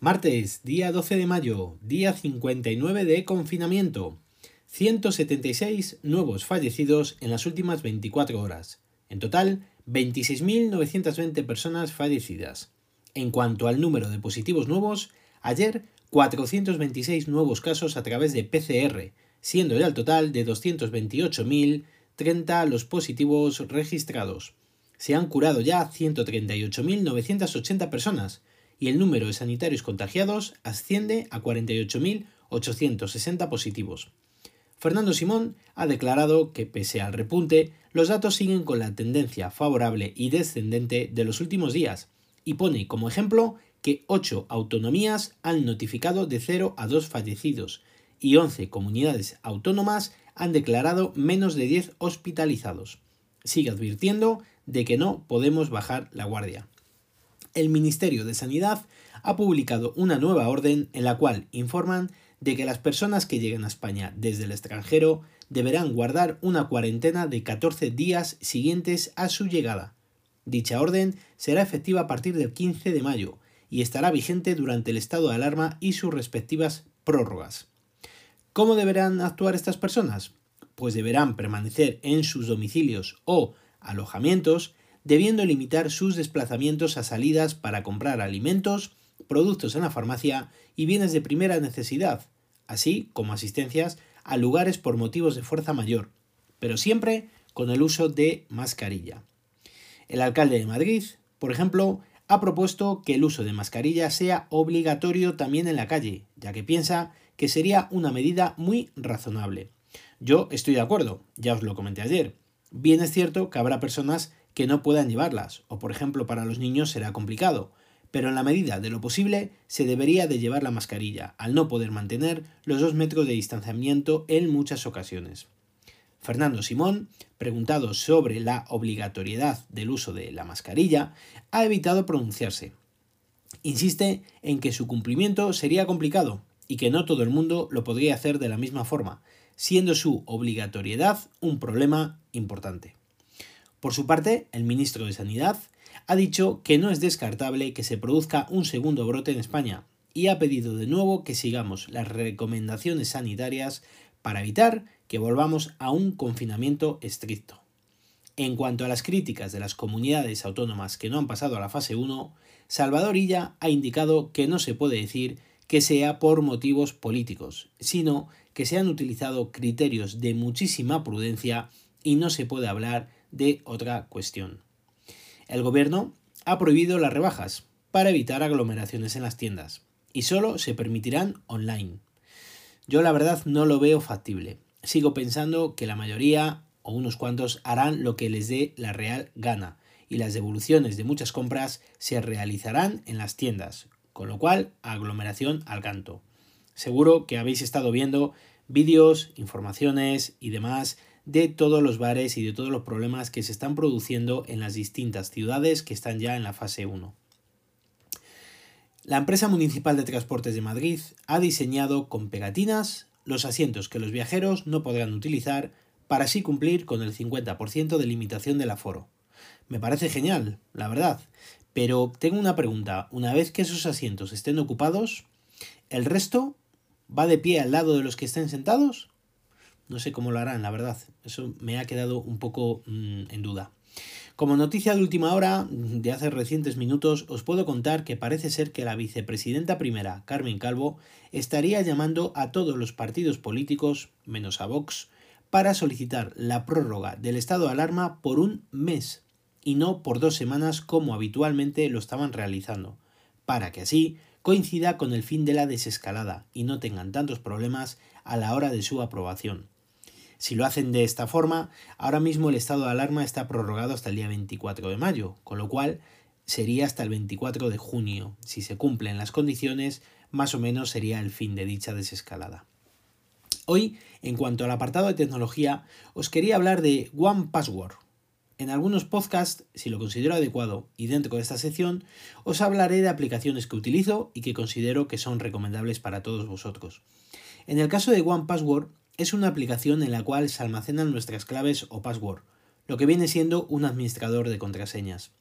Martes, día 12 de mayo, día 59 de confinamiento. 176 nuevos fallecidos en las últimas 24 horas. En total, 26.920 personas fallecidas. En cuanto al número de positivos nuevos, ayer 426 nuevos casos a través de PCR, siendo el total de 228.030 los positivos registrados. Se han curado ya 138.980 personas, y el número de sanitarios contagiados asciende a 48.860 positivos. Fernando Simón ha declarado que, pese al repunte, los datos siguen con la tendencia favorable y descendente de los últimos días, y pone como ejemplo que 8 autonomías han notificado de 0 a 2 fallecidos y 11 comunidades autónomas han declarado menos de 10 hospitalizados. Sigue advirtiendo de que no podemos bajar la guardia el Ministerio de Sanidad ha publicado una nueva orden en la cual informan de que las personas que lleguen a España desde el extranjero deberán guardar una cuarentena de 14 días siguientes a su llegada. Dicha orden será efectiva a partir del 15 de mayo y estará vigente durante el estado de alarma y sus respectivas prórrogas. ¿Cómo deberán actuar estas personas? Pues deberán permanecer en sus domicilios o alojamientos debiendo limitar sus desplazamientos a salidas para comprar alimentos, productos en la farmacia y bienes de primera necesidad, así como asistencias a lugares por motivos de fuerza mayor, pero siempre con el uso de mascarilla. El alcalde de Madrid, por ejemplo, ha propuesto que el uso de mascarilla sea obligatorio también en la calle, ya que piensa que sería una medida muy razonable. Yo estoy de acuerdo, ya os lo comenté ayer. Bien es cierto que habrá personas que no puedan llevarlas, o por ejemplo para los niños será complicado, pero en la medida de lo posible se debería de llevar la mascarilla, al no poder mantener los dos metros de distanciamiento en muchas ocasiones. Fernando Simón, preguntado sobre la obligatoriedad del uso de la mascarilla, ha evitado pronunciarse. Insiste en que su cumplimiento sería complicado y que no todo el mundo lo podría hacer de la misma forma, siendo su obligatoriedad un problema importante. Por su parte, el ministro de Sanidad ha dicho que no es descartable que se produzca un segundo brote en España y ha pedido de nuevo que sigamos las recomendaciones sanitarias para evitar que volvamos a un confinamiento estricto. En cuanto a las críticas de las comunidades autónomas que no han pasado a la fase 1, Salvador Illa ha indicado que no se puede decir que sea por motivos políticos, sino que se han utilizado criterios de muchísima prudencia y no se puede hablar de otra cuestión. El gobierno ha prohibido las rebajas para evitar aglomeraciones en las tiendas y solo se permitirán online. Yo la verdad no lo veo factible. Sigo pensando que la mayoría o unos cuantos harán lo que les dé la real gana y las devoluciones de muchas compras se realizarán en las tiendas, con lo cual aglomeración al canto. Seguro que habéis estado viendo vídeos, informaciones y demás de todos los bares y de todos los problemas que se están produciendo en las distintas ciudades que están ya en la fase 1. La empresa municipal de transportes de Madrid ha diseñado con pegatinas los asientos que los viajeros no podrán utilizar para así cumplir con el 50% de limitación del aforo. Me parece genial, la verdad, pero tengo una pregunta. Una vez que esos asientos estén ocupados, ¿el resto va de pie al lado de los que estén sentados? No sé cómo lo harán, la verdad. Eso me ha quedado un poco mm, en duda. Como noticia de última hora, de hace recientes minutos, os puedo contar que parece ser que la vicepresidenta primera, Carmen Calvo, estaría llamando a todos los partidos políticos, menos a Vox, para solicitar la prórroga del estado de alarma por un mes y no por dos semanas como habitualmente lo estaban realizando, para que así coincida con el fin de la desescalada y no tengan tantos problemas a la hora de su aprobación. Si lo hacen de esta forma, ahora mismo el estado de alarma está prorrogado hasta el día 24 de mayo, con lo cual sería hasta el 24 de junio. Si se cumplen las condiciones, más o menos sería el fin de dicha desescalada. Hoy, en cuanto al apartado de tecnología, os quería hablar de One Password. En algunos podcasts, si lo considero adecuado y dentro de esta sección, os hablaré de aplicaciones que utilizo y que considero que son recomendables para todos vosotros. En el caso de One Password, es una aplicación en la cual se almacenan nuestras claves o password, lo que viene siendo un administrador de contraseñas.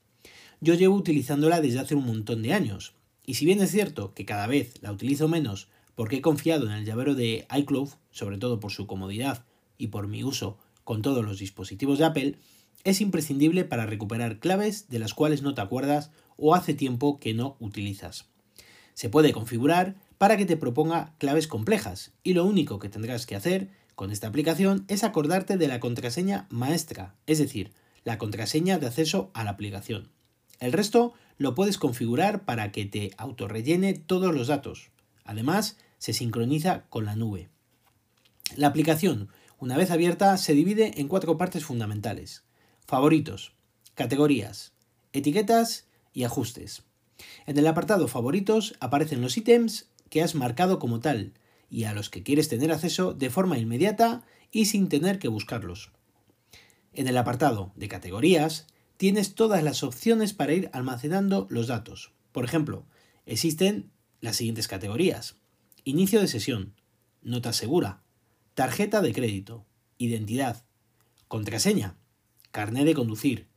Yo llevo utilizándola desde hace un montón de años Y si bien es cierto que cada vez la utilizo menos porque he confiado en el llavero de iCloud, sobre todo por su comodidad y por mi uso con todos los dispositivos de Apple, es imprescindible para recuperar claves de las cuales no te acuerdas o hace tiempo que no utilizas. Se puede configurar para que te proponga claves complejas y lo único que tendrás que hacer con esta aplicación es acordarte de la contraseña maestra, es decir, la contraseña de acceso a la aplicación. El resto lo puedes configurar para que te autorrellene todos los datos. Además, se sincroniza con la nube. La aplicación, una vez abierta, se divide en cuatro partes fundamentales. Favoritos, categorías, etiquetas y ajustes. En el apartado Favoritos aparecen los ítems que has marcado como tal y a los que quieres tener acceso de forma inmediata y sin tener que buscarlos. En el apartado de categorías tienes todas las opciones para ir almacenando los datos. Por ejemplo, existen las siguientes categorías. Inicio de sesión, nota segura, tarjeta de crédito, identidad, contraseña, carnet de conducir,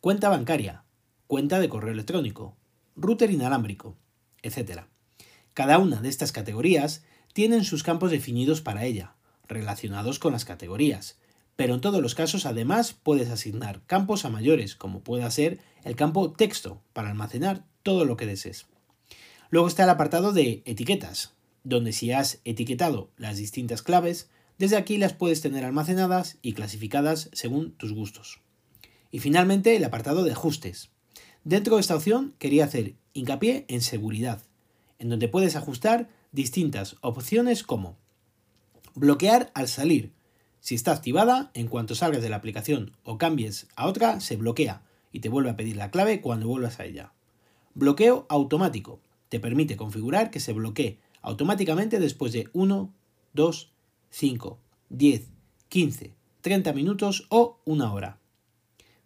cuenta bancaria, cuenta de correo electrónico, router inalámbrico, etc. Cada una de estas categorías tienen sus campos definidos para ella, relacionados con las categorías, pero en todos los casos además puedes asignar campos a mayores, como pueda ser el campo texto, para almacenar todo lo que desees. Luego está el apartado de etiquetas, donde si has etiquetado las distintas claves, desde aquí las puedes tener almacenadas y clasificadas según tus gustos. Y finalmente el apartado de ajustes. Dentro de esta opción quería hacer hincapié en seguridad, en donde puedes ajustar distintas opciones como bloquear al salir. Si está activada, en cuanto salgas de la aplicación o cambies a otra, se bloquea y te vuelve a pedir la clave cuando vuelvas a ella. Bloqueo automático. Te permite configurar que se bloquee automáticamente después de 1, 2, 5, 10, 15, 30 minutos o una hora.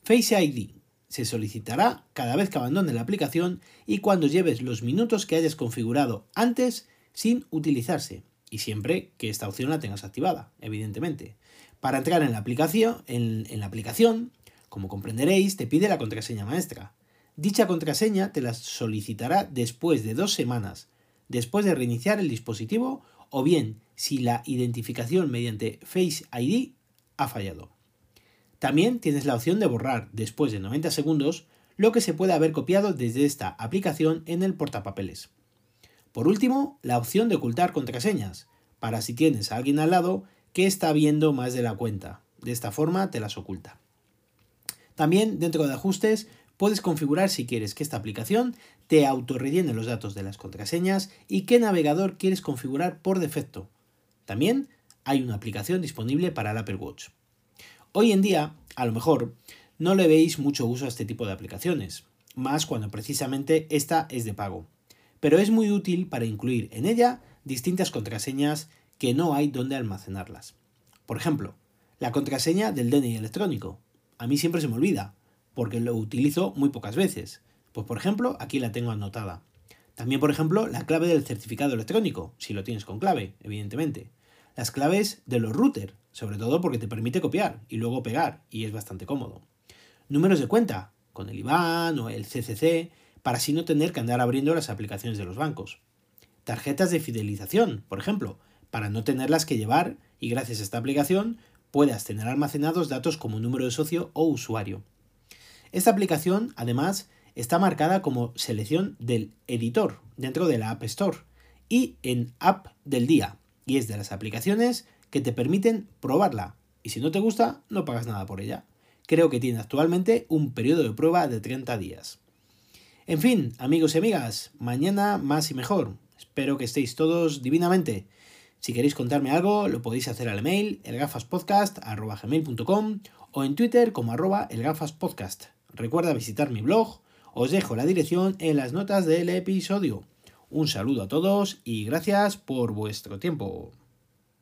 Face ID se solicitará cada vez que abandone la aplicación y cuando lleves los minutos que hayas configurado antes sin utilizarse y siempre que esta opción la tengas activada, evidentemente. Para entrar en la aplicación, en, en la aplicación, como comprenderéis, te pide la contraseña maestra. Dicha contraseña te la solicitará después de dos semanas, después de reiniciar el dispositivo o bien si la identificación mediante Face ID ha fallado. También tienes la opción de borrar después de 90 segundos lo que se puede haber copiado desde esta aplicación en el portapapeles. Por último, la opción de ocultar contraseñas, para si tienes a alguien al lado que está viendo más de la cuenta. De esta forma te las oculta. También dentro de ajustes puedes configurar si quieres que esta aplicación te autorrellene los datos de las contraseñas y qué navegador quieres configurar por defecto. También hay una aplicación disponible para el Apple Watch. Hoy en día, a lo mejor, no le veis mucho uso a este tipo de aplicaciones, más cuando precisamente esta es de pago pero es muy útil para incluir en ella distintas contraseñas que no hay donde almacenarlas. Por ejemplo, la contraseña del DNI electrónico. A mí siempre se me olvida, porque lo utilizo muy pocas veces. Pues por ejemplo, aquí la tengo anotada. También, por ejemplo, la clave del certificado electrónico, si lo tienes con clave, evidentemente. Las claves de los routers, sobre todo porque te permite copiar y luego pegar, y es bastante cómodo. Números de cuenta, con el IBAN o el CCC, para así no tener que andar abriendo las aplicaciones de los bancos. Tarjetas de fidelización, por ejemplo, para no tenerlas que llevar y gracias a esta aplicación puedas tener almacenados datos como número de socio o usuario. Esta aplicación, además, está marcada como selección del editor dentro de la App Store y en App del día, y es de las aplicaciones que te permiten probarla, y si no te gusta, no pagas nada por ella. Creo que tiene actualmente un periodo de prueba de 30 días. En fin, amigos y amigas, mañana más y mejor. Espero que estéis todos divinamente. Si queréis contarme algo, lo podéis hacer al email elgafaspodcast.com o en Twitter como elgafaspodcast. Recuerda visitar mi blog, os dejo la dirección en las notas del episodio. Un saludo a todos y gracias por vuestro tiempo.